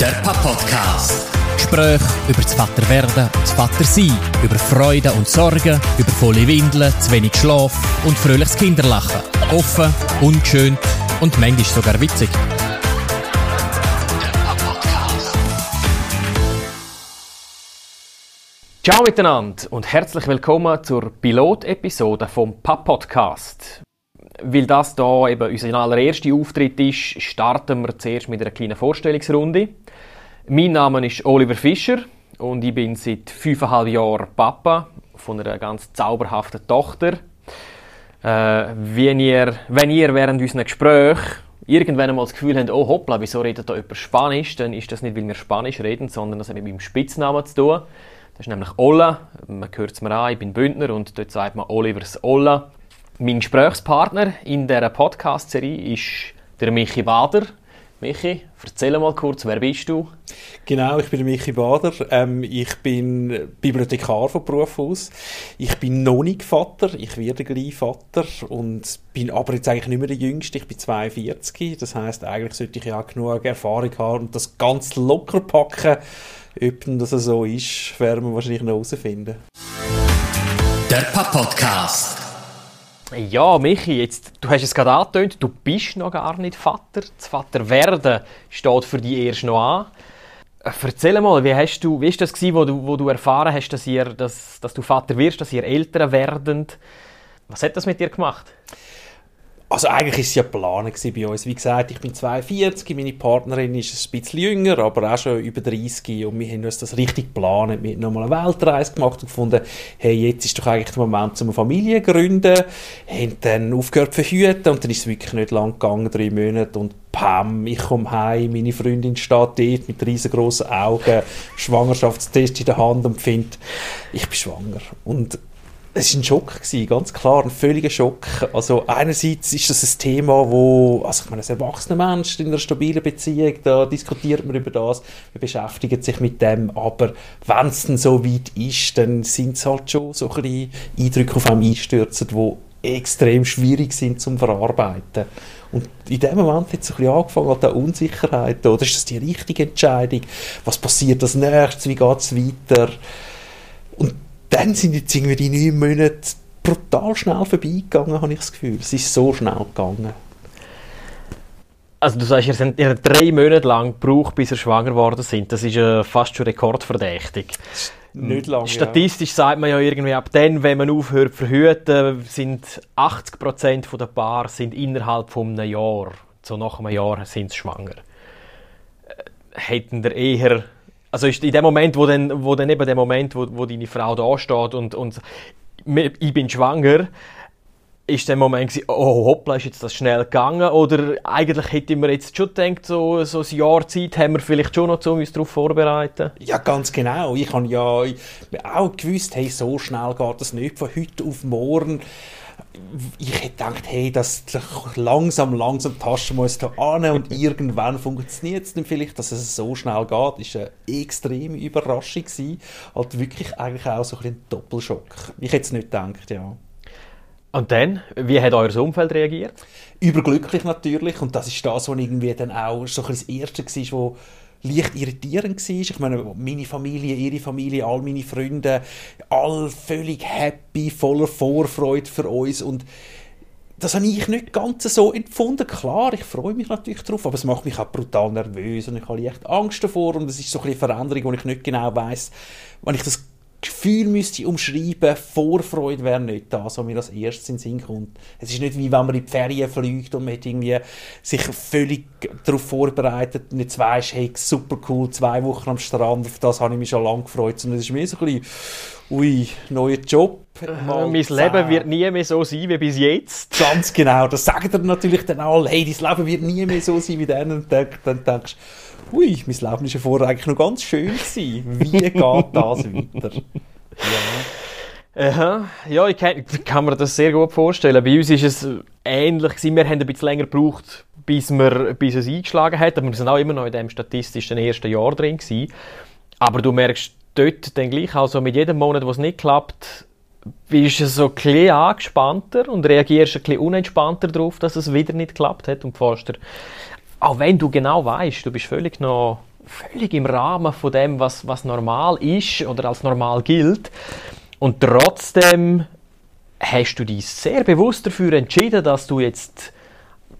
Der Papa-Podcast. Gespräche über das Vaterwerden und das Vatersein, über Freude und Sorgen, über volle Windeln, zu wenig Schlaf und fröhliches Kinderlachen. Offen, ungeschönt und manchmal sogar witzig. Ciao miteinander und herzlich willkommen zur Pilot-Episode vom Pap-Podcast. Weil das hier eben unser allererster Auftritt ist, starten wir zuerst mit einer kleinen Vorstellungsrunde. Mein Name ist Oliver Fischer und ich bin seit fünfeinhalb Jahren Papa von einer ganz zauberhaften Tochter. Äh, wenn, ihr, wenn ihr während unserer Gespräche irgendwann einmal das Gefühl habt, oh hoppla, wieso redet da jemand Spanisch, dann ist das nicht, weil wir Spanisch reden, sondern das hat mit meinem Spitznamen zu tun. Das ist nämlich Olla. Man hört es mir an, ich bin Bündner und dort sagt man Olivers Olla. Mein Gesprächspartner in dieser Podcast-Serie ist der Michi Bader. Michi, erzähl mal kurz, wer bist du? Genau, ich bin Michi Bader. Ähm, ich bin Bibliothekar von Beruf aus. Ich bin noch nicht Vater, ich werde gleich Vater und bin aber jetzt eigentlich nicht mehr der Jüngste. Ich bin 42, das heißt eigentlich sollte ich ja auch genug Erfahrung haben und das ganz locker packen. Ob das so ist, werden wir wahrscheinlich noch herausfinden. Der Papa-Podcast. Ja, Michi, jetzt, du hast es gerade angetönt, du bist noch gar nicht Vater. Das Vaterwerden steht für dich erst noch an. Äh, Erzähl mal, wie, hast du, wie ist das gewesen, wo du, wo du erfahren hast, dass, ihr, dass, dass du Vater wirst, dass ihr Eltern werden? Was hat das mit dir gemacht? Also eigentlich war es ja geplant bei uns. Wie gesagt, ich bin 42, meine Partnerin ist ein bisschen jünger, aber auch schon über 30 und wir haben uns das richtig geplant. Wir haben nochmal eine Weltreise gemacht und gefunden, hey, jetzt ist doch eigentlich der Moment, um eine Familie zu gründen. Haben dann aufgehört zu verhüten und dann ist es wirklich nicht lang gegangen, drei Monate und pam, ich komme heim, meine Freundin steht dort mit riesengroßen Augen, Schwangerschaftstest in der Hand und findet, ich bin schwanger. Und es war ein Schock, gewesen, ganz klar, ein völliger Schock. Also einerseits ist das ein Thema, wo, also ich meine, als erwachsener Mensch in einer stabilen Beziehung, da diskutiert man über das, man beschäftigt sich mit dem, aber wenn es dann so weit ist, dann sind es halt schon so ein bisschen Eindrücke auf einem einstürzen, die extrem schwierig sind zum Verarbeiten. Und in dem Moment hat es ein bisschen angefangen, an der Unsicherheit, oder ist das die richtige Entscheidung? Was passiert als nächstes? Wie geht es weiter? Und dann sind jetzt irgendwie die neun Monate brutal schnell vorbeigegangen, habe ich das Gefühl. Es ist so schnell gegangen. Also du sagst, ihr habt ihr drei Monate lang gebraucht, bis ihr schwanger geworden sind. Das ist äh, fast schon rekordverdächtig. Nicht lange, Statistisch ja. sagt man ja irgendwie, ab dann, wenn man aufhört zu verhüten, sind 80% der Paare sind innerhalb von einem Jahr, so nach einem Jahr, sind sie schwanger. Äh, hätten ihr eher also ist in dem Moment, wo dann, wo dann eben der Moment, wo, wo deine Frau da steht und, und ich bin schwanger, ist der Moment oh hoppla, ist jetzt das schnell gegangen? Oder eigentlich hätte man jetzt schon gedacht, so, so ein Jahr Zeit haben wir vielleicht schon noch, um uns darauf vorzubereiten? Ja, ganz genau. Ich habe ja auch gewusst, hey, so schnell geht das nicht von heute auf morgen ich hätte gedacht, hey, das langsam, langsam tasten wir uns da an und irgendwann funktioniert es dann vielleicht, dass es so schnell geht. Das war eine extreme Überraschung gewesen. Halt wirklich eigentlich auch so ein, ein Doppelschock. Ich hätte es nicht gedacht, ja. Und dann, wie hat euer Umfeld reagiert? Überglücklich natürlich und das ist das, was irgendwie dann auch so ein das Erste war, wo leicht irritierend war. Ich meine, meine Familie, ihre Familie, all meine Freunde, all völlig happy, voller Vorfreude für uns und das habe ich nicht ganz so empfunden. Klar, ich freue mich natürlich darauf, aber es macht mich auch brutal nervös und ich habe echt Angst davor und es ist so ein bisschen Veränderung, wo ich nicht genau weiß, wenn ich das Gefühl müsste ich umschreiben, Vorfreude wäre nicht das, was mir als erstes in den Sinn kommt. Es ist nicht wie wenn man in die Ferien fliegt und man hat irgendwie sich völlig darauf vorbereitet und jetzt weisst, hey, super cool, zwei Wochen am Strand, auf das habe ich mich schon lange gefreut. Sondern es ist mehr so ein bisschen, ui, neuer Job. Äh, mein Leben wird nie mehr so sein wie bis jetzt. Ganz genau, das sagen dir natürlich dann alle, hey, dein Leben wird nie mehr so sein wie dann und dann, dann denkst du, ui, mein Leben war ja vorher eigentlich noch ganz schön. Gewesen. Wie geht das weiter? Ja. Aha. Ja, ich kann, kann mir das sehr gut vorstellen. Bei uns ist es ähnlich gewesen. Wir haben ein bisschen länger gebraucht, bis, wir, bis es eingeschlagen hat. Aber wir sind auch immer noch in dem statistischen ersten Jahr drin gewesen. Aber du merkst dort dann gleich, also mit jedem Monat, wo es nicht klappt, bist du so ein bisschen angespannter und reagierst ein bisschen unentspannter darauf, dass es wieder nicht geklappt hat und fährst auch wenn du genau weißt, du bist völlig noch völlig im Rahmen von dem, was, was normal ist oder als normal gilt. Und trotzdem hast du dich sehr bewusst dafür entschieden, dass du jetzt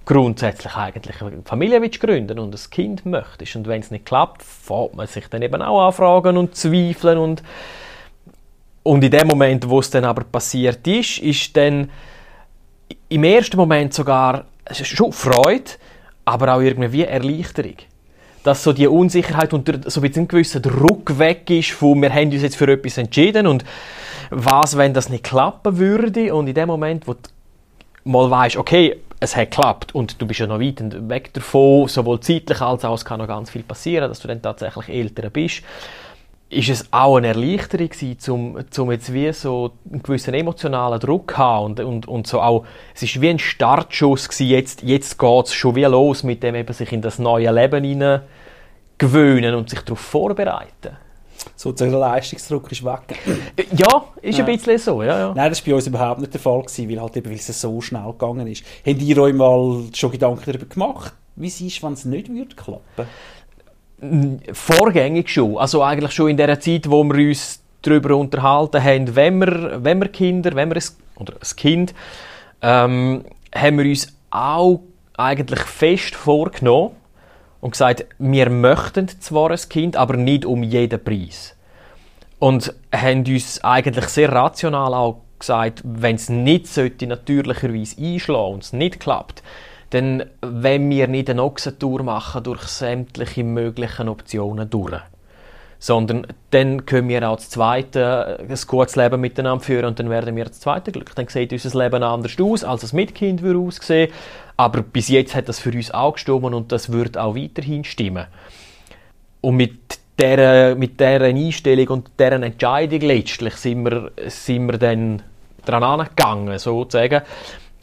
grundsätzlich eigentlich eine Familie willst gründen und ein Kind möchtest. Und wenn es nicht klappt, fängt man sich dann eben auch anfragen und zweifeln und und in dem Moment, wo es dann aber passiert ist, ist dann im ersten Moment sogar schon Freude, aber auch irgendwie Erleichterung. Dass so die Unsicherheit und so ein gewisser Druck weg ist, von wir haben uns jetzt für etwas entschieden und was, wenn das nicht klappen würde und in dem Moment, wo du mal weißt, okay, es hat geklappt und du bist ja noch weit weg davon, sowohl zeitlich als auch es kann noch ganz viel passieren, dass du dann tatsächlich älter bist, ist es auch eine Erleichterung gewesen, um, um jetzt wie so einen gewissen emotionalen Druck zu haben und, und, und so auch, es ist wie ein Startschuss gewesen, jetzt, jetzt geht es schon wie los mit dem eben sich in das neue Leben hinein gewöhnen und sich darauf vorbereiten sozusagen der Leistungsdruck ist weg. Ja, ist ja. ein bisschen so. Ja, ja. Nein, das war bei uns überhaupt nicht der Fall, gewesen, weil, halt eben, weil es so schnell gegangen ist. Habt ihr euch mal schon Gedanken darüber gemacht, wie es ist, wenn es nicht würde klappen Vorgängig schon. Also eigentlich schon in der Zeit, wo wir uns darüber unterhalten haben, wenn wir, wenn wir Kinder, wenn wir ein, oder ein Kind, ähm, haben wir uns auch eigentlich fest vorgenommen, und gesagt, wir möchten zwar ein Kind, aber nicht um jeden Preis. Und haben uns eigentlich sehr rational auch gesagt, wenn es nicht sollte natürlicherweise einschlagen und es nicht klappt, dann wenn wir nicht eine Ochsentour machen durch sämtliche möglichen Optionen durch. Sondern dann können wir auch das zweite, ein gutes Leben miteinander führen und dann werden wir das zweite Glück. Dann sieht unser Leben anders aus, als es mit Kind aussehen aber bis jetzt hat das für uns auch gestimmt und das wird auch weiterhin stimmen. Und mit dieser, mit dieser Einstellung und dieser Entscheidung letztlich sind wir, sind wir dann dran angegangen, sozusagen.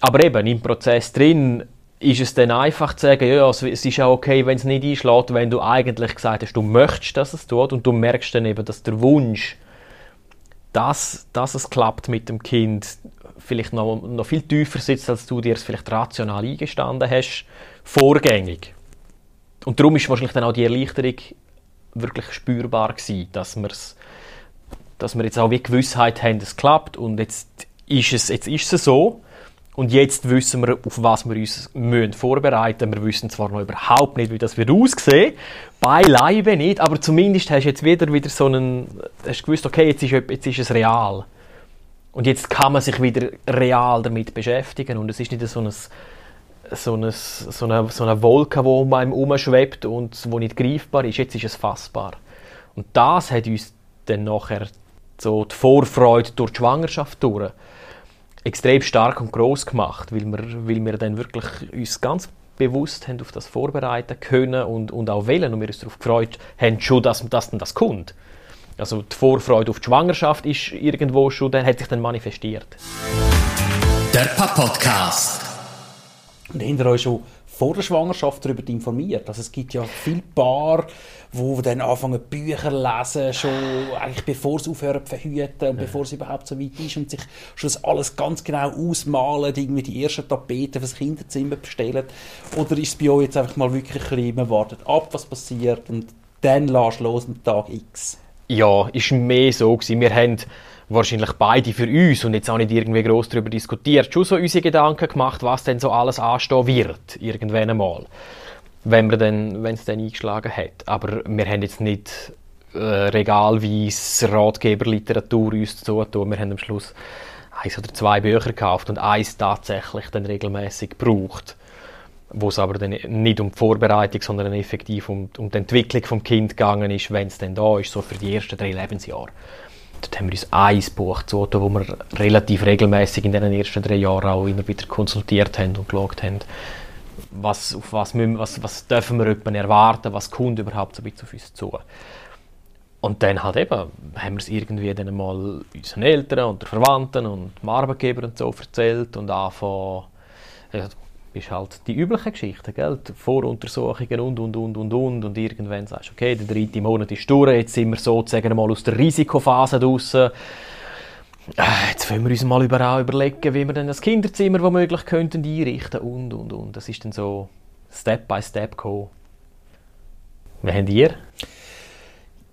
Aber eben im Prozess drin ist es dann einfach zu sagen, ja, es ist auch okay, wenn es nicht einschlägt, wenn du eigentlich gesagt hast, du möchtest, dass es tut und du merkst dann eben, dass der Wunsch, dass, dass es klappt mit dem Kind, vielleicht noch, noch viel tiefer sitzt, als du dir es vielleicht rational eingestanden hast, vorgängig. Und darum ist wahrscheinlich dann auch die Erleichterung wirklich spürbar gewesen, dass, wir's, dass wir jetzt auch wie Gewissheit haben, es klappt und jetzt ist es, jetzt ist es so und jetzt wissen wir, auf was wir uns müssen vorbereiten müssen. Wir wissen zwar noch überhaupt nicht, wie das wird aussehen, beileibe nicht, aber zumindest hast du jetzt wieder, wieder so einen, hast gewusst, okay, jetzt ist, jetzt ist es real. Und jetzt kann man sich wieder real damit beschäftigen und es ist nicht so, ein, so, eine, so, eine, so eine Wolke, die um einem herumschwebt und wo nicht greifbar ist. Jetzt ist es fassbar. Und das hat uns dann nachher so die Vorfreude durch die Schwangerschaft durch extrem stark und groß gemacht, weil wir, weil wir dann wirklich uns ganz bewusst haben auf das vorbereiten können und, und auch wählen und wir uns darauf gefreut haben, schon, dass, dass dann das kommt. Also die Vorfreude auf die Schwangerschaft ist irgendwo schon, dann hat sich dann manifestiert. Der Papa-Podcast. Und hinter euch schon vor der Schwangerschaft darüber informiert. Also es gibt ja viele Paar, wo dann anfangen Bücher lesen, schon eigentlich bevor sie aufhören zu verhüten und ja. bevor es überhaupt so weit ist und sich schon das alles ganz genau ausmalen, irgendwie die ersten Tapeten für das Kinderzimmer bestellen. Oder ist es bei euch jetzt einfach mal wirklich ein bisschen, man wartet ab, was passiert und dann lässt los am Tag X? Ja, ist mehr so gewesen. Wir haben wahrscheinlich beide für uns und jetzt auch nicht irgendwie groß darüber diskutiert, schon so unsere Gedanken gemacht, was denn so alles anstehen wird, irgendwann einmal, wenn es dann eingeschlagen hat. Aber wir haben jetzt nicht äh, regalweise Ratgeberliteratur uns zu tun. Wir haben am Schluss eins oder zwei Bücher gekauft und eins tatsächlich dann regelmäßig gebraucht wo es aber dann nicht um die Vorbereitung, sondern effektiv um, um die Entwicklung des Kind gegangen ist, wenn es dann da ist, so für die ersten drei Lebensjahre. Dort haben wir uns ein Buch gezogen, wo wir relativ regelmäßig in den ersten drei Jahren auch immer wieder konsultiert haben und geschaut haben, was, auf was, müssen, was, was dürfen wir erwarten, was kommt überhaupt so ein bisschen auf uns zu. Und dann halt eben, haben wir es irgendwie dann mal unseren Eltern und Verwandten und dem Arbeitgeber und so erzählt und angefangen, ist halt die üblichen Geschichten, gell? Die Voruntersuchungen und, und, und, und, und. Und irgendwann sagst du, okay, der dritte Monat ist durch, jetzt sind wir sozusagen mal aus der Risikophase draussen. Äh, jetzt wollen wir uns mal überall überlegen, wie wir dann das Kinderzimmer womöglich könnten einrichten und, und, und. Das ist dann so Step by Step gekommen. Wie habt ihr?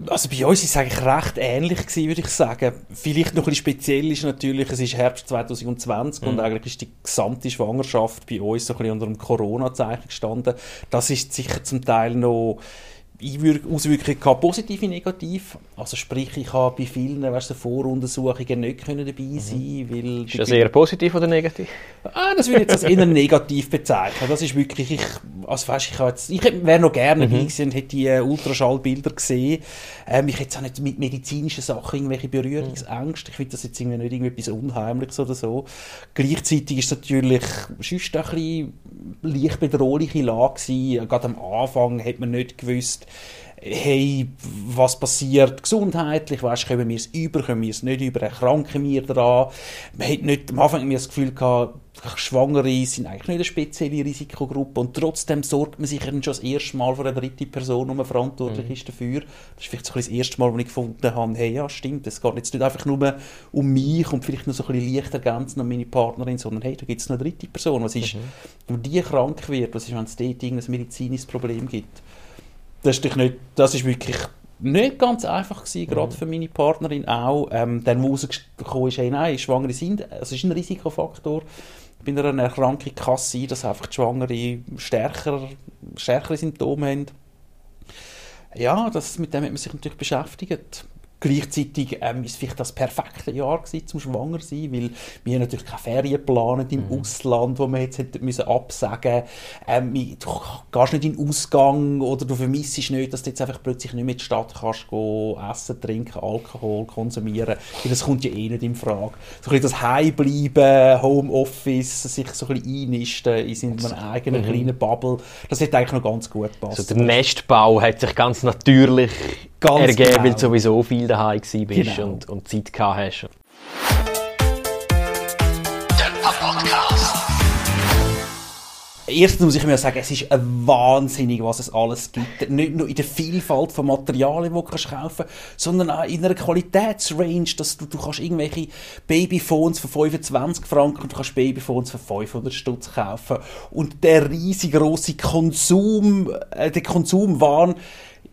Also bei uns war es eigentlich recht ähnlich gewesen, würde ich sagen. Vielleicht noch ein bisschen speziell ist natürlich, es ist Herbst 2020 mhm. und eigentlich ist die gesamte Schwangerschaft bei uns so ein bisschen unter dem Corona-Zeichen gestanden. Das ist sicher zum Teil noch Auswirkungen gehabt, positiv wie negativ. Also sprich, ich habe bei vielen weißt, Voruntersuchungen nicht können dabei mhm. sein weil Ist das eher positiv oder negativ? Ah, das würde ich jetzt als eher negativ bezeichnen. Das ist wirklich, ich, also weißt, ich, ich wäre noch gerne mhm. dabei gewesen und hätte die äh, Ultraschallbilder gesehen. Ähm, ich hätte auch nicht mit medizinischen Sachen irgendwelche Berührungsängste. Ich finde das jetzt irgendwie nicht irgendetwas Unheimliches oder so. Gleichzeitig ist es natürlich sonst ein bisschen leicht bedrohliche Lage gewesen. Gerade am Anfang hat man nicht gewusst, hey, was passiert gesundheitlich, weißt, kommen wir es über, können wir es nicht über, erkranken wir daran. Man hat nicht, am Anfang mir das Gefühl gehabt, Schwangere sind eigentlich nicht eine spezielle Risikogruppe und trotzdem sorgt man sich schon das erste Mal für eine dritte Person, die man verantwortlich mhm. ist dafür. Das ist vielleicht so das erste Mal, wo ich gefunden habe, hey, ja, stimmt, es geht jetzt nicht einfach nur um mich und vielleicht noch so ein bisschen leicht ergänzend um meine Partnerin, sondern hey, da gibt es eine dritte Person. Was ist, mhm. wenn die krank wird, was ist, wenn es dort ein medizinisches Problem gibt? Das ist, nicht, das ist wirklich nicht ganz einfach gewesen, gerade mhm. für meine Partnerin auch. Ähm, dann, wo rausgekommen ist, hey, nein, Schwangere sind, es ist ein Risikofaktor bei einer Erkrankung kann es sein, dass einfach die Schwangere stärker, stärkere Symptome haben. Ja, das, mit dem hat man sich natürlich beschäftigt. Gleichzeitig ähm, ist vielleicht das perfekte Jahr gewesen, zum schwanger sein, weil wir natürlich keine Ferien planen im mhm. Ausland, wo wir jetzt hätten müssen absagen. Ähm, du gehst nicht in den Ausgang oder du vermisst nicht, dass du jetzt einfach plötzlich nicht mehr in die Stadt kannst gehen, essen, trinken, Alkohol konsumieren. Weil das kommt ja eh nicht in Frage. So ein bisschen das Heimbleiben, Homeoffice, sich so ein bisschen einnisten in seiner eigenen mhm. kleinen Bubble, das hat eigentlich noch ganz gut gepasst. Also der Nestbau hat sich ganz natürlich Ganz ergeben, genau. weil du sowieso viel daheim warst genau. und, und Zeit gehabt hast. Erstens muss ich mir sagen, es ist wahnsinnig, was es alles gibt. Nicht nur in der Vielfalt von Materialien, die du kaufen kannst, sondern auch in einer Qualitätsrange, dass du, du kannst irgendwelche Babyphones für 25 Franken und du kannst Babyphones für 500 Stutz kaufen. Und der riesig große Konsum, äh, der Konsumwahn,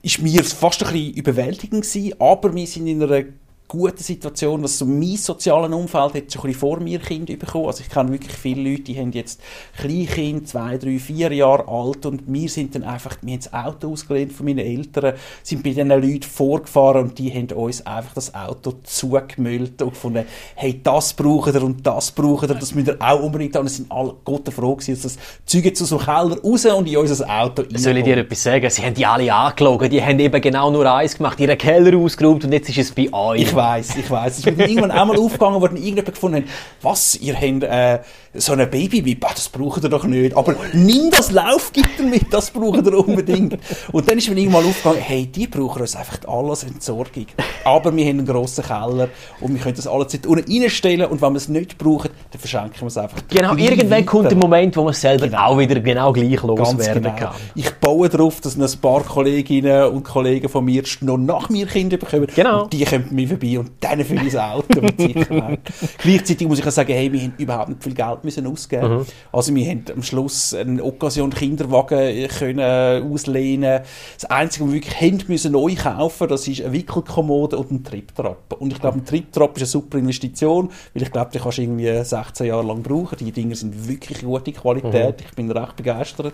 ist mir fast ein bisschen überwältigend gewesen, aber wir sind in einer gute Situation, was so mein soziales Umfeld hat schon ein bisschen vor mir Kinder bekommen. Also ich kenne wirklich viele Leute, die haben jetzt Kleinkind, zwei, drei, vier Jahre alt und wir sind dann einfach, wir haben das Auto ausgelehnt von meinen Eltern, sind bei diesen Leuten vorgefahren und die haben uns einfach das Auto zugemüllt und gefunden, hey, das brauchen wir und das brauchen wir, das müssen wir auch unbedingt haben. Und es sind alle Gott froh gewesen, dass das Zeug jetzt aus dem Keller raus und in unser Auto rein. Soll ich dir etwas sagen? Sie haben die alle angelogen, die haben eben genau nur eins gemacht, ihren Keller ausgeräumt und jetzt ist es bei euch. Ich weiß, ich weiß. Es ist mir irgendwann einmal aufgegangen, wo dann irgendjemand gefunden hat, was, ihr habt äh, so ein Babybib, ah, das braucht ihr doch nicht. Aber nimm das Laufgitter mit, das braucht ihr unbedingt. Und dann ist mir irgendwann aufgegangen, hey, die brauchen uns einfach alles Entsorgung. Aber wir haben einen grossen Keller und wir können das alles unten reinstellen und wenn wir es nicht brauchen, dann verschenken wir es einfach. Genau, irgendwann kommt der Moment, wo man es selber genau. auch wieder genau gleich loswerden genau. kann. Ich baue darauf, dass ein paar Kolleginnen und Kollegen von mir noch nach mir Kinder bekommen. Genau. Und die kommen mir vorbei und dann für mein Auto mit Sicherheit. Gleichzeitig muss ich auch sagen, hey, wir haben überhaupt nicht viel Geld müssen ausgeben. Mhm. Also wir haben am Schluss einen Occasion Kinderwagen können auslehnen. Das Einzige, was wir wirklich haben müssen neu kaufen, das ist eine Wickelkommode und ein Triptrap. Und ich glaube, ein Triptrap ist eine super Investition, weil ich glaube, die kannst du irgendwie 16 Jahre lang brauchen. Die Dinger sind wirklich gute Qualität. Mhm. Ich bin recht begeistert.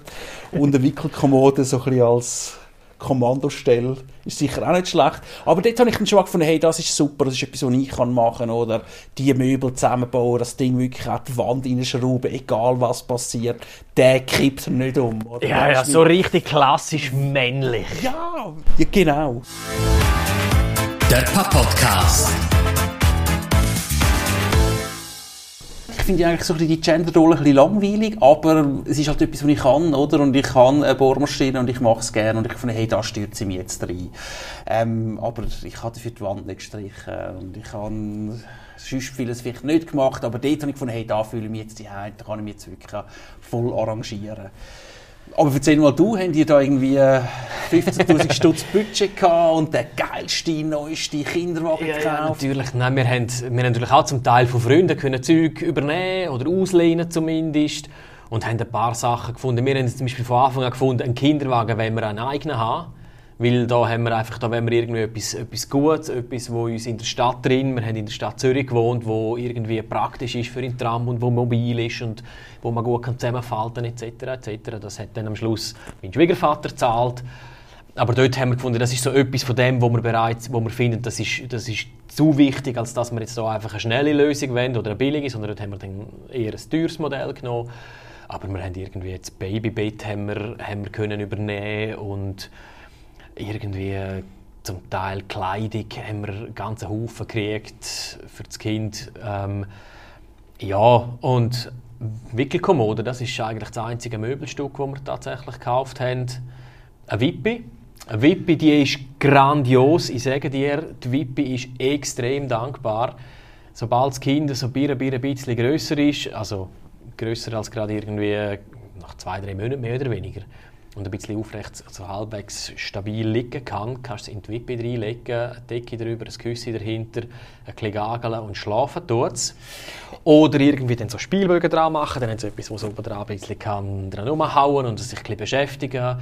Und eine Wickelkommode so ein bisschen als Kommandostelle ist sicher auch nicht schlecht. Aber dort habe ich dann schon gefunden, hey, das ist super, das ist etwas, was ich kann machen kann. Oder die Möbel zusammenbauen, das Ding wirklich an die Wand reinschrauben, egal was passiert, der kippt nicht um. Oder ja, ja, so richtig klassisch männlich. Ja, ja genau. Der Papa-Podcast. Finde eigentlich so die Genderrolle ein bisschen langweilig, aber es ist halt etwas, was ich kann, oder? Und ich kann eine Bohrmaschine und ich mache es gerne und ich finde, hey, da stört sie mich jetzt rein. Ähm, aber ich habe dafür die Wand nicht gestrichen und ich habe sonst vieles vielleicht nicht gemacht, aber dort habe ich gefunden, hey, da fühle ich mich jetzt die da kann ich mich jetzt wirklich voll arrangieren. Aber erzähl mal, du, haben die da irgendwie 15'000 Stutz Budget gehabt und den geilsten, neuesten Kinderwagen ja, gekauft? Ja, natürlich. Nein, wir haben, wir haben natürlich auch zum Teil von Freunden können Zeug übernehmen oder auslehnen zumindest und haben ein paar Sachen gefunden. Wir haben zum Beispiel von Anfang an gefunden, einen Kinderwagen wollen wir einen eigenen haben, Weil da haben wir einfach, da wir irgendwie etwas, etwas Gutes, etwas, wo uns in der Stadt drin, wir haben in der Stadt Zürich gewohnt, wo irgendwie praktisch ist für den Tram und wo mobil ist und wo man gut kann zusammenfalten etc. etc. Das hat dann am Schluss mein Schwiegervater gezahlt. Aber dort haben wir gefunden, das ist so etwas von dem, wo wir bereits, wo wir finden, das ist, das ist zu wichtig, als dass wir jetzt da einfach eine schnelle Lösung wollen oder eine billige, sondern dort haben wir dann eher ein teures Modell genommen. Aber wir haben irgendwie jetzt Babybett haben wir, haben wir können übernehmen und irgendwie zum Teil Kleidung haben wir einen Haufen gekriegt für das Kind. Ähm, ja, und Wickelkommode, das ist eigentlich das einzige Möbelstück, das wir tatsächlich gekauft haben. Eine Wippi. Eine Wippi, die ist grandios. Ich sage dir, die Wippi ist extrem dankbar. Sobald das Kind so ein bisschen grösser ist, also grösser als gerade irgendwie nach zwei, drei Monaten mehr oder weniger, und ein bisschen aufrecht, so halbwegs stabil liegen kann, kannst du in die Wippe reinlegen, eine Decke drüber, ein Küsschen dahinter, ein bisschen gageln und schlafen tut's. Oder irgendwie dann so Spielbögen dran machen, dann haben sie etwas, wo so oben dran ein bisschen kann dran rumhauen und sich ein bisschen beschäftigen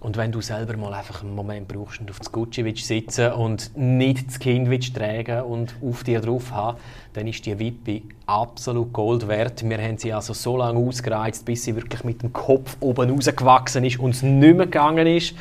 und wenn du selber mal einfach einen Moment brauchst und auf das Gucci willst sitzen und nicht das Kind willst tragen und auf dir drauf haben, dann ist die Wippe absolut Gold wert. Wir haben sie also so lange ausgereizt, bis sie wirklich mit dem Kopf oben rausgewachsen ist und es nicht mehr gegangen ist.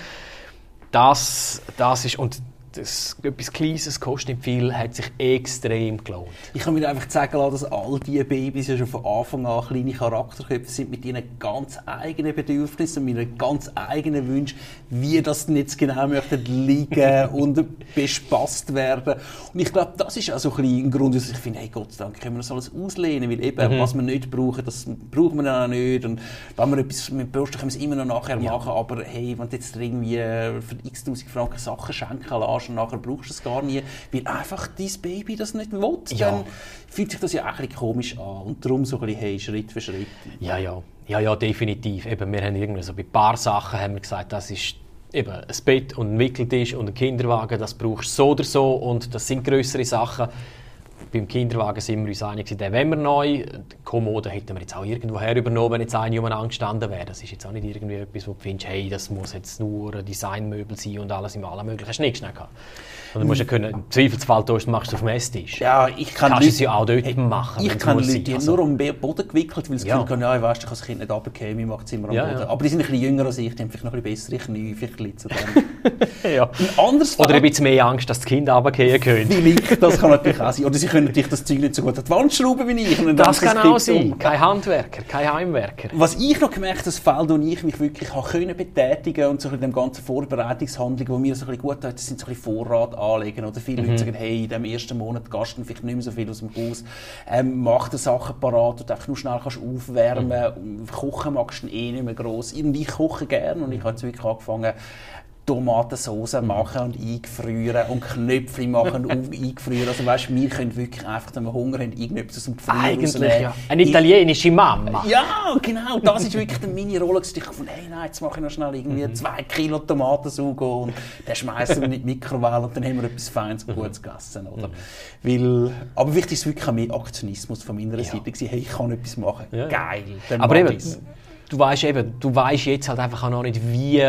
Das, das ist, und das, etwas Kleines kostet nicht viel, hat sich extrem gelohnt. Ich kann mir einfach sagen lassen, dass all diese Babys ja schon von Anfang an kleine Charakterköpfe sind mit ihren ganz eigenen Bedürfnissen, mit ihren ganz eigenen Wünschen, wie das jetzt genau möchten liegen und bespaßt werden. Und ich glaube, das ist auch so ein, ein Grund, dass ich finde, hey Gott sei Dank können wir das alles auslehnen, weil eben, mhm. was wir nicht brauchen, das brauchen wir dann auch nicht. Und wenn wir etwas mit Bürsten können wir es immer noch nachher ja. machen, aber hey, wenn du jetzt irgendwie für x tausend Franken Sachen schenken lässt, und nachher brauchst du es gar nie, weil einfach dein Baby das nicht will, ja. dann fühlt sich das ja auch ein bisschen komisch an. Und darum so ein bisschen, hey, Schritt für Schritt. Ja, ja, ja, ja definitiv. Eben, wir haben irgendwie so bei ein paar Sachen haben wir gesagt, das ist eben ein Bett und ein Wickeltisch und ein Kinderwagen, das brauchst du so oder so und das sind größere Sachen beim Kinderwagen sind wir uns einig, den wollen wir neu. Die Kommode hätten wir jetzt auch irgendwo her übernommen, wenn jetzt eine umeinander gestanden wäre. Das ist jetzt auch nicht irgendwie etwas, wo du findest, hey, das muss jetzt nur ein Designmöbel sein und alles im allen möglichen Schnickschnack haben. Und du musst ja können, im Zweifelsfall tust, machst du auf dem Esstisch. Ja, ich kann Kannst Leute, es ja auch dort machen. Ich kann Leute, die also. nur um den Boden gewickelt, weil sie ja. Gefühl ja, ich weiss, ich kann das Kind nicht runtergehen, ich mache es immer am ja, Boden. Ja. Aber die sind ein bisschen jünger als ich, die haben vielleicht noch ein bisschen bessere Knie, vielleicht liegt es ja. Ein Oder ein bisschen mehr Angst, dass das Kind runtergehen könnte. Vielleicht, das kann natürlich auch sein. Oder sie können natürlich das Zeug nicht so gut an die Wand schrauben wie ich. das kann auch sein. Um. Kein Handwerker, kein Heimwerker. Was ich noch gemerkt habe, das Feld, wo ich mich wirklich habe können betätigen und so in dem ganzen Vorbereitungshandlung, wo mir so ein bisschen gut tut, das sind so ein bisschen Vorrat anlegen. Oder viele mhm. Leute sagen, hey, in dem ersten Monat gasten vielleicht nicht mehr so viel aus dem Haus. Ähm, mach die Sachen parat, du einfach nur schnell kannst aufwärmen. Mhm. Kochen magst du eh nicht mehr gross. Und ich koche gerne und ich habe jetzt wirklich angefangen, Tomatensauce machen und eingefrieren und Knöpfe machen und eingefrieren. Also weißt, wir können wirklich einfach, wenn wir Hunger haben, irgendetwas aus dem Gefrier Eigentlich, ja. Eine italienische Mama. Ja, genau. Das ist wirklich meine Rolle. Ich dachte, hey, nein, jetzt mache ich noch schnell irgendwie mhm. zwei Kilo Tomatensauce und dann schmeißen wir in die Mikrowelle und dann haben wir etwas Feines und Gutes gegessen. Oder? Mhm. Weil, aber wichtig ist wirklich mehr Aktionismus von meiner ja. Seite. Hey, ich kann etwas machen. Ja. Geil. aber eben, du weißt eben, du weißt jetzt halt einfach auch noch nicht, wie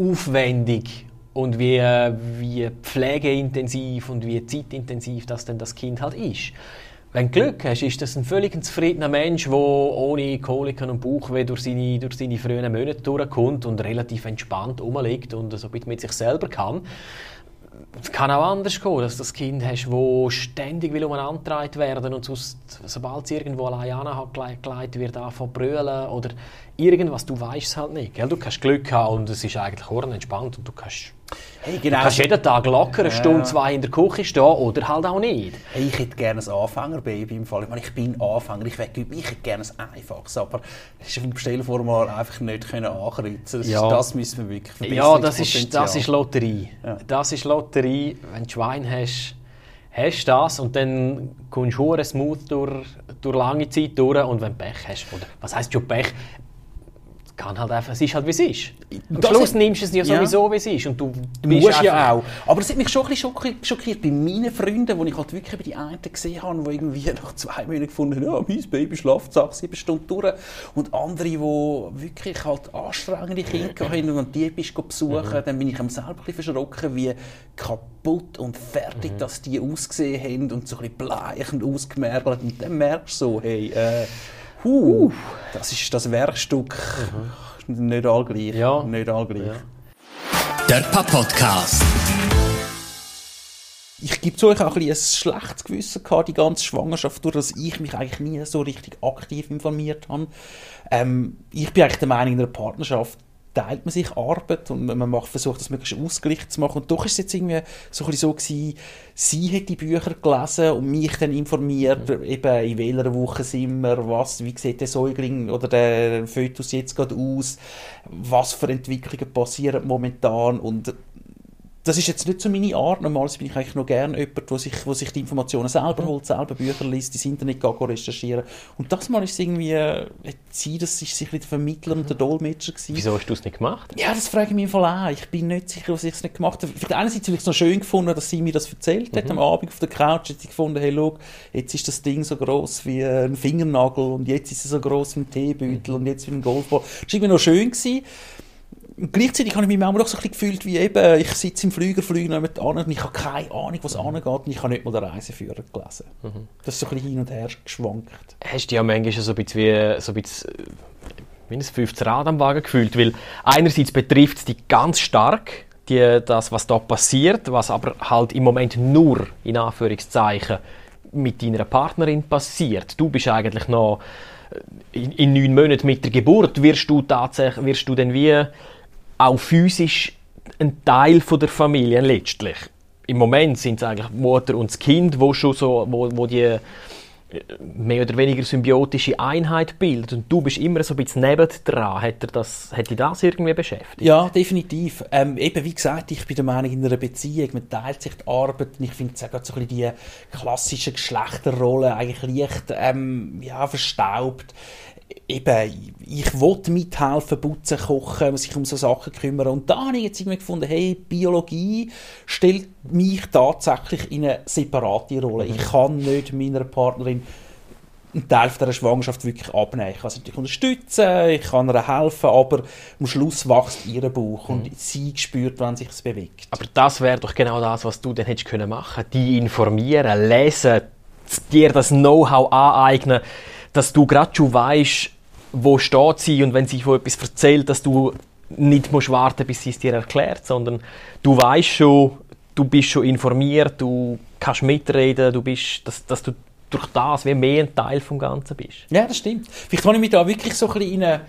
aufwendig und wie, wie pflegeintensiv und wie zeitintensiv das denn das Kind halt ist. Wenn du Glück hast, ist das ein völlig zufriedener Mensch, der ohne Koliken und Bauchweh durch seine, durch seine frühen Monate durchkommt und relativ entspannt rumliegt und so ein bisschen mit sich selber kann. Es kann auch anders gehen, dass du das Kind hast, das ständig will umeinander werden und sonst, sobald es irgendwo allein angelegt wird, anfangen brüllen oder irgendwas, du weißt es halt nicht. Gell? Du kannst Glück haben und es ist eigentlich entspannt und du kannst, hey, genau. du kannst jeden Tag locker eine Stunde, zwei in der Küche stehen oder halt auch nicht. Hey, ich hätte gerne ein Anfängerbaby im Fall. Ich meine, ich bin Anfänger, ich, will, ich hätte gerne ein einfaches, aber es ist im Bestellformular einfach nicht können ankreuzen. Das, ja. das müssen wir wirklich verbessern. Ja, das ist, das ist Lotterie. Ja. Das ist Lotterie, wenn du Schwein hast hast du das und dann kommst du smooth durch, durch lange Zeit durch und wenn du Pech hast, oder was heisst schon Pech? Kann halt einfach, es ist halt wie es ist. Am Das Schluss nimmst du es ja Ja. sowieso wie es ist und du, Du musst ja auch. Aber es hat mich schon ein bisschen schockiert, bei meinen Freunden, wo ich halt wirklich bei die einen gesehen habe, die irgendwie nach zwei Monaten gefunden haben, ja, mein Baby schlaft sechs, sieben Stunden durch. Und andere, die wirklich halt anstrengende Kinder haben und wenn die bist besuchen, dann bin ich am selber ein bisschen verschrocken, wie kaputt und fertig dass die ausgesehen haben und so ein bisschen bleich und ausgemergelt. Und dann merkst du so, hey, äh, huh, das ist das Werkstück nicht allgleich. Ja. Nicht allgleich. Der Papp-Podcast. ich gebe zu euch auch ein, bisschen ein schlechtes Gewissen gehabt, die ganze Schwangerschaft, durch dass ich mich eigentlich nie so richtig aktiv informiert habe. Ähm, ich bin eigentlich der Meinung, in einer Partnerschaft teilt man sich Arbeit und man macht, versucht, das möglichst ausgeglichen zu machen. Und doch ist es jetzt irgendwie so, ein so gewesen, sie hat die Bücher gelesen und mich dann informiert, eben in welcher Woche sind wir, was, wie sieht der Säugling oder der Fötus jetzt gerade aus, was für Entwicklungen passieren momentan und das ist jetzt nicht so meine Art. Normalerweise bin ich eigentlich noch gerne jemand, der sich, wo sich die Informationen selber holt, selber Bücher liest, ins Internet geht, recherchieren. Und das Mal ist es irgendwie, äh, sie, das ist sicher der Vermittler und der Dolmetscher gewesen. Wieso hast du es nicht gemacht? Ja, das frage ich mich im Fall auch. Ich bin nicht sicher, was ich es nicht gemacht habe. Vielleicht einerseits habe ich es noch schön gefunden, dass sie mir das erzählt hat. Am Abend auf der Couch hat sie gefunden, hey, schau, jetzt ist das Ding so groß wie ein Fingernagel und jetzt ist es so groß wie ein Teebeutel und jetzt wie ein Golfball. Das war irgendwie noch schön. Gewesen. Gleichzeitig habe ich mich manchmal auch so ein bisschen gefühlt, wie eben, ich sitze im Flüger, fliege jemand an und ich habe keine Ahnung, was angeht und ich habe nicht mal den Reiseführer gelesen. Das ist so ein bisschen hin und her geschwankt. Hast du dich ja manchmal so ein bisschen, wie, so ein bisschen wie ein 15 Rad am Wagen gefühlt, weil einerseits betrifft es dich ganz stark, die, das, was da passiert, was aber halt im Moment nur, in Anführungszeichen, mit deiner Partnerin passiert. Du bist eigentlich noch äh, in, in neun Monaten mit der Geburt, wirst du tatsächlich, wirst du dann wie auch physisch ein Teil von der Familie letztlich. Im Moment sind es eigentlich Mutter und das Kind, wo schon so, wo, wo die äh, mehr oder weniger symbiotische Einheit bildet und du bist immer so ein bisschen nebendran. Hat, das, hat dich das irgendwie beschäftigt? Ja, definitiv. Ähm, eben, wie gesagt, ich bin der Meinung, in einer Beziehung, man teilt sich die Arbeit und ich finde es auch so ein bisschen die klassischen Geschlechterrollen eigentlich leicht ähm, ja, verstaubt. Eben, ich wollte mithelfen, putzen, kochen, sich um so Sachen kümmern. Und da habe ich jetzt irgendwie gefunden, hey, Biologie stellt mich tatsächlich in eine separate Rolle. Ich kann nicht meiner Partnerin einen Teil dieser Schwangerschaft wirklich abnehmen. Ich kann sie natürlich unterstützen, ich kann ihr helfen, aber am Schluss wächst ihr Bauch und sie spürt, wenn sich es bewegt. Aber das wäre doch genau das, was du dann hättest können machen. Die informieren, lesen, dir das Know-how aneignen, dass du gerade schon weißt, wo steht sie und wenn sie von etwas erzählt, dass du nicht musst warten, bis sie es dir erklärt, sondern du weißt schon, du bist schon informiert, du kannst mitreden, du bist, dass, dass du durch das wie mehr ein Teil vom Ganzen bist. Ja, das stimmt. Vielleicht kann ich mich da wirklich so ein bisschen in eine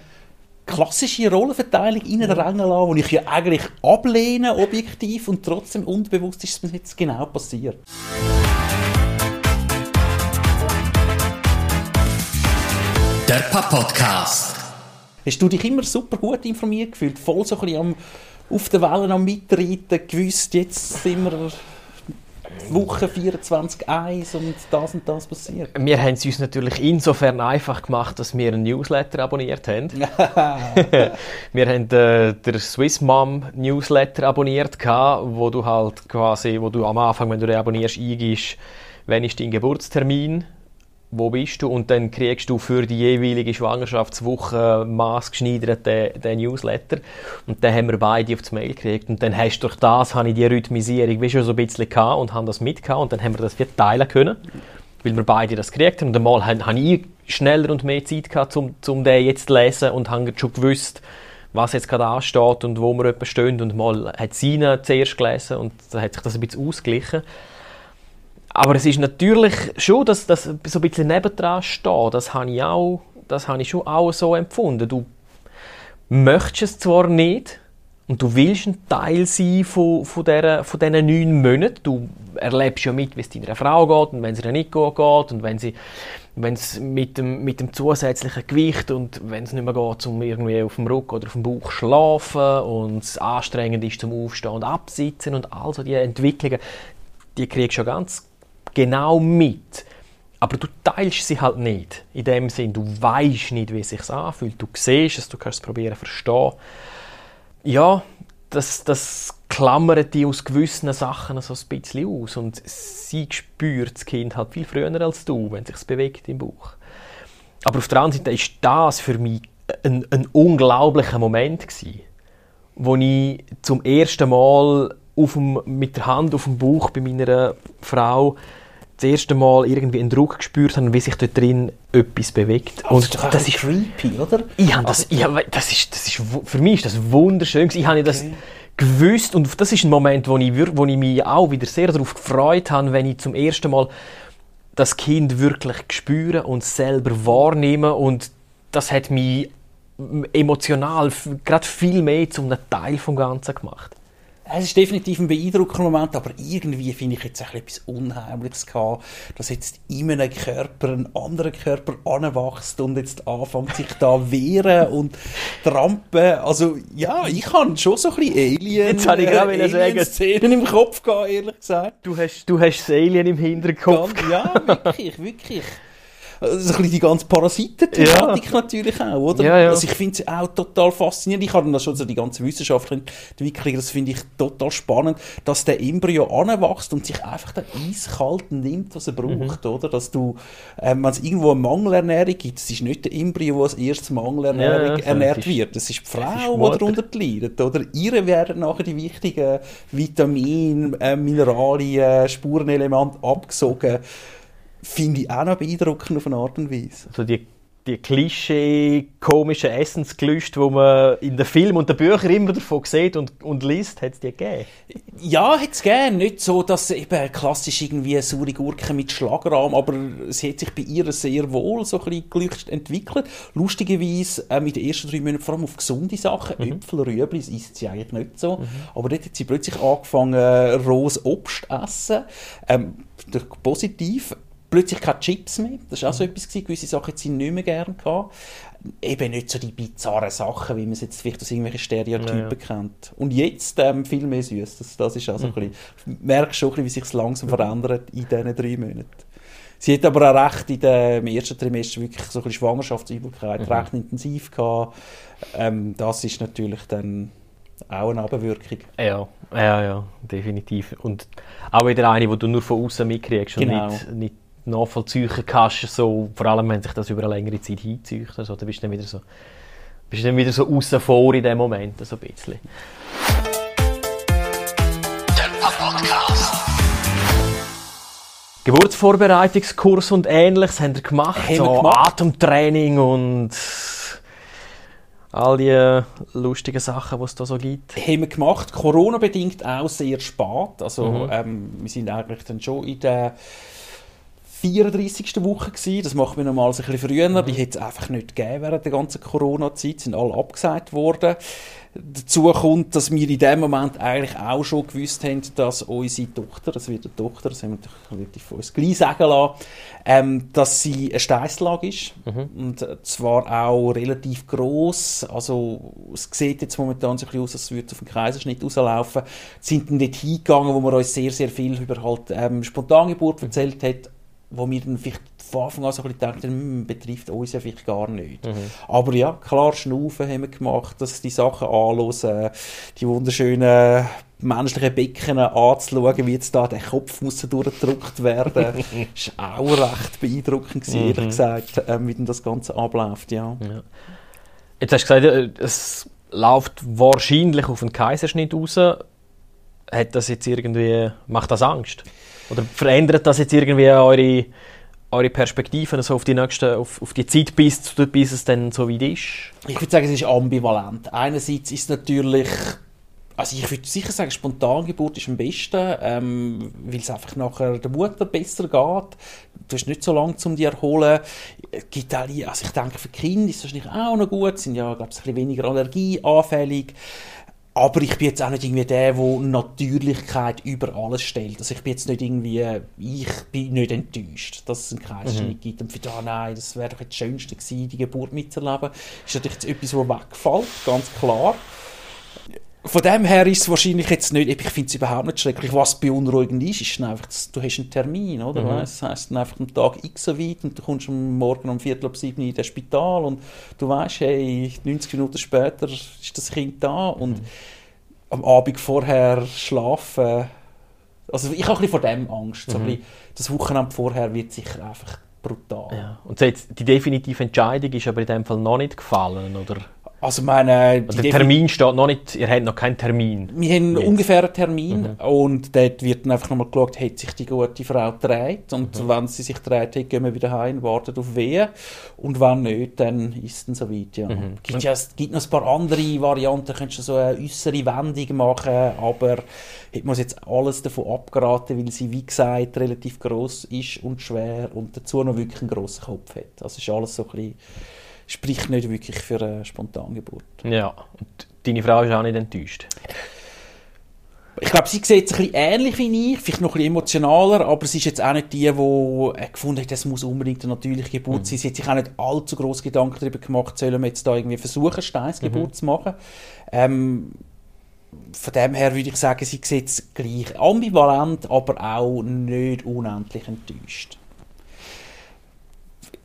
klassische Rollenverteilung reindrängen lassen, die ich ja eigentlich ablehne, objektiv, und trotzdem unbewusst ist es mir jetzt genau passiert. Der Papp-Podcast. Hast du dich immer super gut informiert gefühlt, voll so ein bisschen am, auf den Wellen am Mitreiten, gewusst, jetzt sind wir Woche 24.1 und das und das passiert? Wir haben es uns natürlich insofern einfach gemacht, dass wir einen Newsletter abonniert haben. wir haben äh, den Swiss Mom Newsletter abonniert, gehabt, wo du halt quasi, wo du am Anfang, wenn du den abonnierst, eingibst, wann ist dein Geburtstermin, wo bist du? Und dann kriegst du für die jeweilige Schwangerschaftswoche maßgeschneidert den, Newsletter. Und den haben wir beide aufs Mail gekriegt. Und dann hast du durch das habe ich die Rhythmisierung wie schon so ein bisschen gehabt und haben das mitgehabt und dann haben wir das wieder teilen können, weil wir beide das gekriegt haben. Und einmal habe ich schneller und mehr Zeit gehabt, um, um den jetzt zu lesen und habe schon gewusst, was jetzt gerade ansteht und wo wir stehen. Und mal hat sie ihn zuerst gelesen und dann hat sich das ein bisschen ausgeglichen. Aber es ist natürlich schon, dass das so ein bisschen nebendran steht. Das habe ich, auch, das habe ich schon auch so empfunden. Du möchtest es zwar nicht und du willst ein Teil sein von, von, dieser, von diesen neun Monaten. Du erlebst ja mit, wie es deiner Frau geht und wenn es ihr nicht gut geht und wenn sie wenn es mit dem, mit dem zusätzlichen Gewicht und wenn es nicht mehr geht, um irgendwie auf dem Rücken oder auf dem Bauch schlafen und es anstrengend ist zum Aufstehen und Absitzen und all so die Entwicklungen, die kriegst du schon ganz genau mit. aber du teilst sie halt nicht. In dem Sinn, du weißt nicht, wie es sich anfühlt. Du siehst es, du kannst es probieren verstehen. Ja, das, das klammert die aus gewissen Sachen so ein bisschen aus. Und sie spürt das Kind halt viel früher als du, wenn es sich bewegt im Bauch. Aber auf der anderen Seite ist das für mich ein, ein unglaublicher Moment gewesen, wo ich zum ersten Mal auf dem, mit der Hand auf dem Bauch bei meiner Frau das erste Mal irgendwie einen Druck gespürt habe, wie sich dort drin etwas bewegt. Also und das, das ist creepy, oder? Ich habe das, also, ich, das ist, das ist, für mich ist das wunderschön. Ich habe das okay. gewusst und das ist ein Moment, wo ich, wo ich mich auch wieder sehr darauf gefreut habe, wenn ich zum ersten Mal das Kind wirklich spüre und selber wahrnehme und das hat mich emotional gerade viel mehr zum Teil vom Ganzen gemacht. Es ist definitiv ein beeindruckender Moment, aber irgendwie finde ich jetzt etwas Unheimliches gehabt, dass jetzt in einem Körper ein anderer Körper anwächst und jetzt anfängt sich da wehren und trampen. Also ja, ich habe schon so ein bisschen Alien, jetzt habe ich gerade äh, Alien Szenen im Kopf gehabt, ehrlich gesagt. Du hast, du hast das Alien im Hinterkopf. Ja, wirklich, wirklich also ein bisschen die ganze Parasitenthematik ja. natürlich auch, oder? Ja, ja. Also ich finde es auch total faszinierend. Ich habe das schon so die ganze wissenschaftliche Entwicklung, das finde ich total spannend, dass der Embryo anwächst und sich einfach dann eiskalt nimmt, was er braucht, mhm. oder? Dass du, ähm, wenn es irgendwo eine Mangelernährung gibt, es ist nicht der Embryo, der als erstes Mangelernährung ja, ernährt ist, wird, es ist die Frau, die darunter leidet, oder? Ihre werden nachher die wichtigen Vitamine, äh, Mineralien, Spurenelemente abgesogen finde ich auch noch beeindruckend auf eine Art und Weise. Also die, die Klischee komischen Essensgelüste, die man in den Filmen und den Büchern immer davon sieht und, und liest, hat es die gegeben? Ja, hat es gegeben. Nicht so, dass eben klassisch irgendwie eine saure Gurke mit Schlagrahm, aber es hat sich bei ihr sehr wohl so ein bisschen entwickelt. Lustigerweise äh, mit den ersten drei Monaten vor allem auf gesunde Sachen, mhm. Äpfel, Rüebli, das isst sie eigentlich nicht so. Mhm. Aber dort hat sie plötzlich angefangen, rohes Obst zu essen. Ähm, positiv plötzlich keine Chips mehr. Das war auch so etwas, gewesen. gewisse Sachen sie nicht mehr gerne gehabt. Eben nicht so die bizarren Sachen, wie man es jetzt vielleicht aus irgendwelchen Stereotypen ja, ja. kennt. Und jetzt ähm, viel mehr süß. Das, das ist also mhm. ein bisschen, merkst schon, ein bisschen, wie sich langsam verändert in diesen drei Monaten. Sie hat aber auch recht in dem ersten Trimester wirklich so ein bisschen Schwangerschaftsübelkeit mhm. recht intensiv gehabt. Ähm, das ist natürlich dann auch eine Nebenwirkung. Ja, ja, ja, definitiv. Und auch wieder eine, die du nur von außen mitkriegst und genau. nicht, nicht nachvollziehen kannst, so, vor allem wenn sich das über eine längere Zeit hinzieht. Also, da bist du dann wieder so, bist dann wieder so außen vor in dem Moment, so ein bisschen. Geburtsvorbereitungskurs und ähnliches haben wir gemacht, haben so wir gemacht. Atemtraining und all die lustigen Sachen, die es da so gibt. Haben wir gemacht, Corona-bedingt auch sehr spät. Also mhm. ähm, wir sind eigentlich dann schon in der 34. Woche gewesen. Das machen wir normalerweise ein bisschen früher. Mhm. Die hätte es einfach nicht gegeben während der ganzen Corona-Zeit. sind alle abgesagt worden. Dazu kommt, dass wir in dem Moment eigentlich auch schon gewusst haben, dass unsere Tochter, das wird eine Tochter, das haben wir relativ von uns gleich sagen lassen, ähm, dass sie eine Steißlage ist. Mhm. Und zwar auch relativ gross. Also, es sieht jetzt momentan so ein bisschen aus, als würde es auf den Kaiserschnitt rauslaufen. sind dann dort hingegangen, wo man uns sehr, sehr viel über halt, ähm, Spontangeburt erzählt hat wo wir dann vielleicht von Anfang an so ein bisschen dachten, hm, betrifft uns ja vielleicht gar nicht. Mhm. Aber ja, klar, Schnaufen haben wir gemacht, dass die Sachen anhören, die wunderschönen menschlichen Becken anzuschauen, wie jetzt da der Kopf muss durchgedrückt werden. das war auch recht beeindruckend, gewesen, ehrlich mhm. gesagt, ähm, wie denn das Ganze abläuft. Ja. ja. Jetzt hast du gesagt, äh, es läuft wahrscheinlich auf einen Kaiserschnitt raus. Hat das jetzt irgendwie, macht das Angst? Oder verändert das jetzt irgendwie eure, eure Perspektiven also auf die nächste, auf, auf die Zeit, bis, bis es dann so weit ist? Ich würde sagen, es ist ambivalent. Einerseits ist es natürlich also ich würde sicher sagen, Spontangeburt ist am besten, ähm, weil es einfach nachher der Mutter besser geht. Du hast nicht so lange um dich erholen. Gibt auch, also ich denke, für Kinder ist es wahrscheinlich auch noch gut. Sind ja, glaube ich, ein bisschen weniger allergieanfällig. Aber ich bin jetzt auch nicht irgendwie der, der Natürlichkeit über alles stellt. Also ich bin jetzt nicht irgendwie, ich bin nicht enttäuscht, dass es einen Kaiserschnitt mhm. gibt. Und für da, nein, das wäre doch das Schönste gewesen, die Geburt mitzuerleben. Ist natürlich jetzt etwas, das wegfällt, ganz klar. Von dem her ist es wahrscheinlich jetzt nicht, ich finde es überhaupt nicht schrecklich. Was beunruhigend ist, ist einfach, dass du hast einen Termin, oder? Mhm. Das heisst dann einfach am Tag X so weit und du kommst am Morgen um Viertel ab sieben in das Spital und du weißt, hey, 90 Minuten später ist das Kind da und mhm. am Abend vorher schlafen. Also ich habe ein bisschen vor dem Angst. So mhm. das Wochenende vorher wird sicher einfach brutal. Ja. Und so jetzt, die definitive Entscheidung ist aber in dem Fall noch nicht gefallen, oder? Also meine, also der Termin steht noch nicht, ihr habt noch keinen Termin. Wir haben jetzt. ungefähr einen Termin mhm. und dort wird dann einfach nochmal geschaut, hat sich die gute Frau gedreht und mhm. wenn sie sich gedreht hat, gehen wir wieder heim und warten auf Wehen und wenn nicht, dann ist es soweit, ja. Mhm. Gibt ja, es gibt noch ein paar andere Varianten, könntest du so eine äußere Wendung machen, aber ich muss jetzt alles davon abgeraten, weil sie, wie gesagt, relativ groß ist und schwer und dazu noch wirklich einen grossen Kopf hat. Also ist alles so ein bisschen spricht nicht wirklich für eine Spontangeburt. Ja, und deine Frau ist auch nicht enttäuscht? Ich glaube, sie sieht es ein bisschen ähnlich wie ich, vielleicht noch ein bisschen emotionaler, aber sie ist jetzt auch nicht die, die äh, gefunden hat, das muss unbedingt eine natürliche Geburt mhm. sein. Sie hat sich auch nicht allzu groß Gedanken darüber gemacht, sollen wir jetzt da irgendwie versuchen, Steinsgeburt mhm. zu machen. Ähm, von dem her würde ich sagen, sie sieht es gleich ambivalent, aber auch nicht unendlich enttäuscht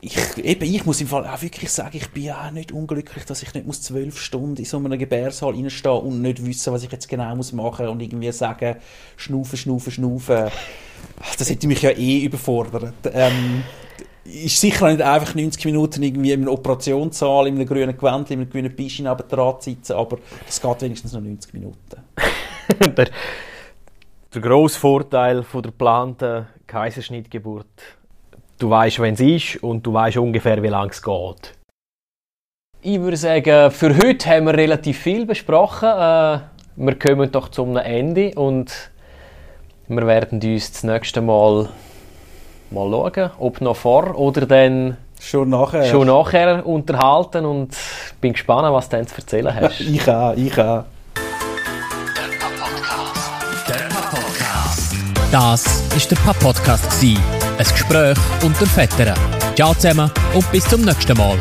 ich, eben, ich muss im Fall auch wirklich sagen, ich bin auch nicht unglücklich, dass ich nicht muss zwölf Stunden in so einem Gebärsaal reinstehen und nicht wissen, was ich jetzt genau muss machen und irgendwie sagen, schnaufen, schnaufen, schnaufen. Das hätte mich ja eh überfordert. Ähm, ist sicher nicht einfach 90 Minuten irgendwie in einem Operationssaal, in einem grünen Gewand, in einem grünen Bischi neben dran sitzen, aber es geht wenigstens noch 90 Minuten. der, der grosse Vorteil von der geplanten Kaiserschnittgeburt Du weißt, wenn es ist und du weißt ungefähr, wie lange es geht. Ich würde sagen, für heute haben wir relativ viel besprochen. Äh, wir kommen doch zum Ende und wir werden uns das nächste Mal mal schauen, ob noch vor oder dann schon nachher, schon nachher unterhalten und bin gespannt, was du dann zu erzählen hast. ich auch, ich auch. Das ist der Pap-Podcast. Ein Gespräch unter Vettern. Ciao zusammen und bis zum nächsten Mal.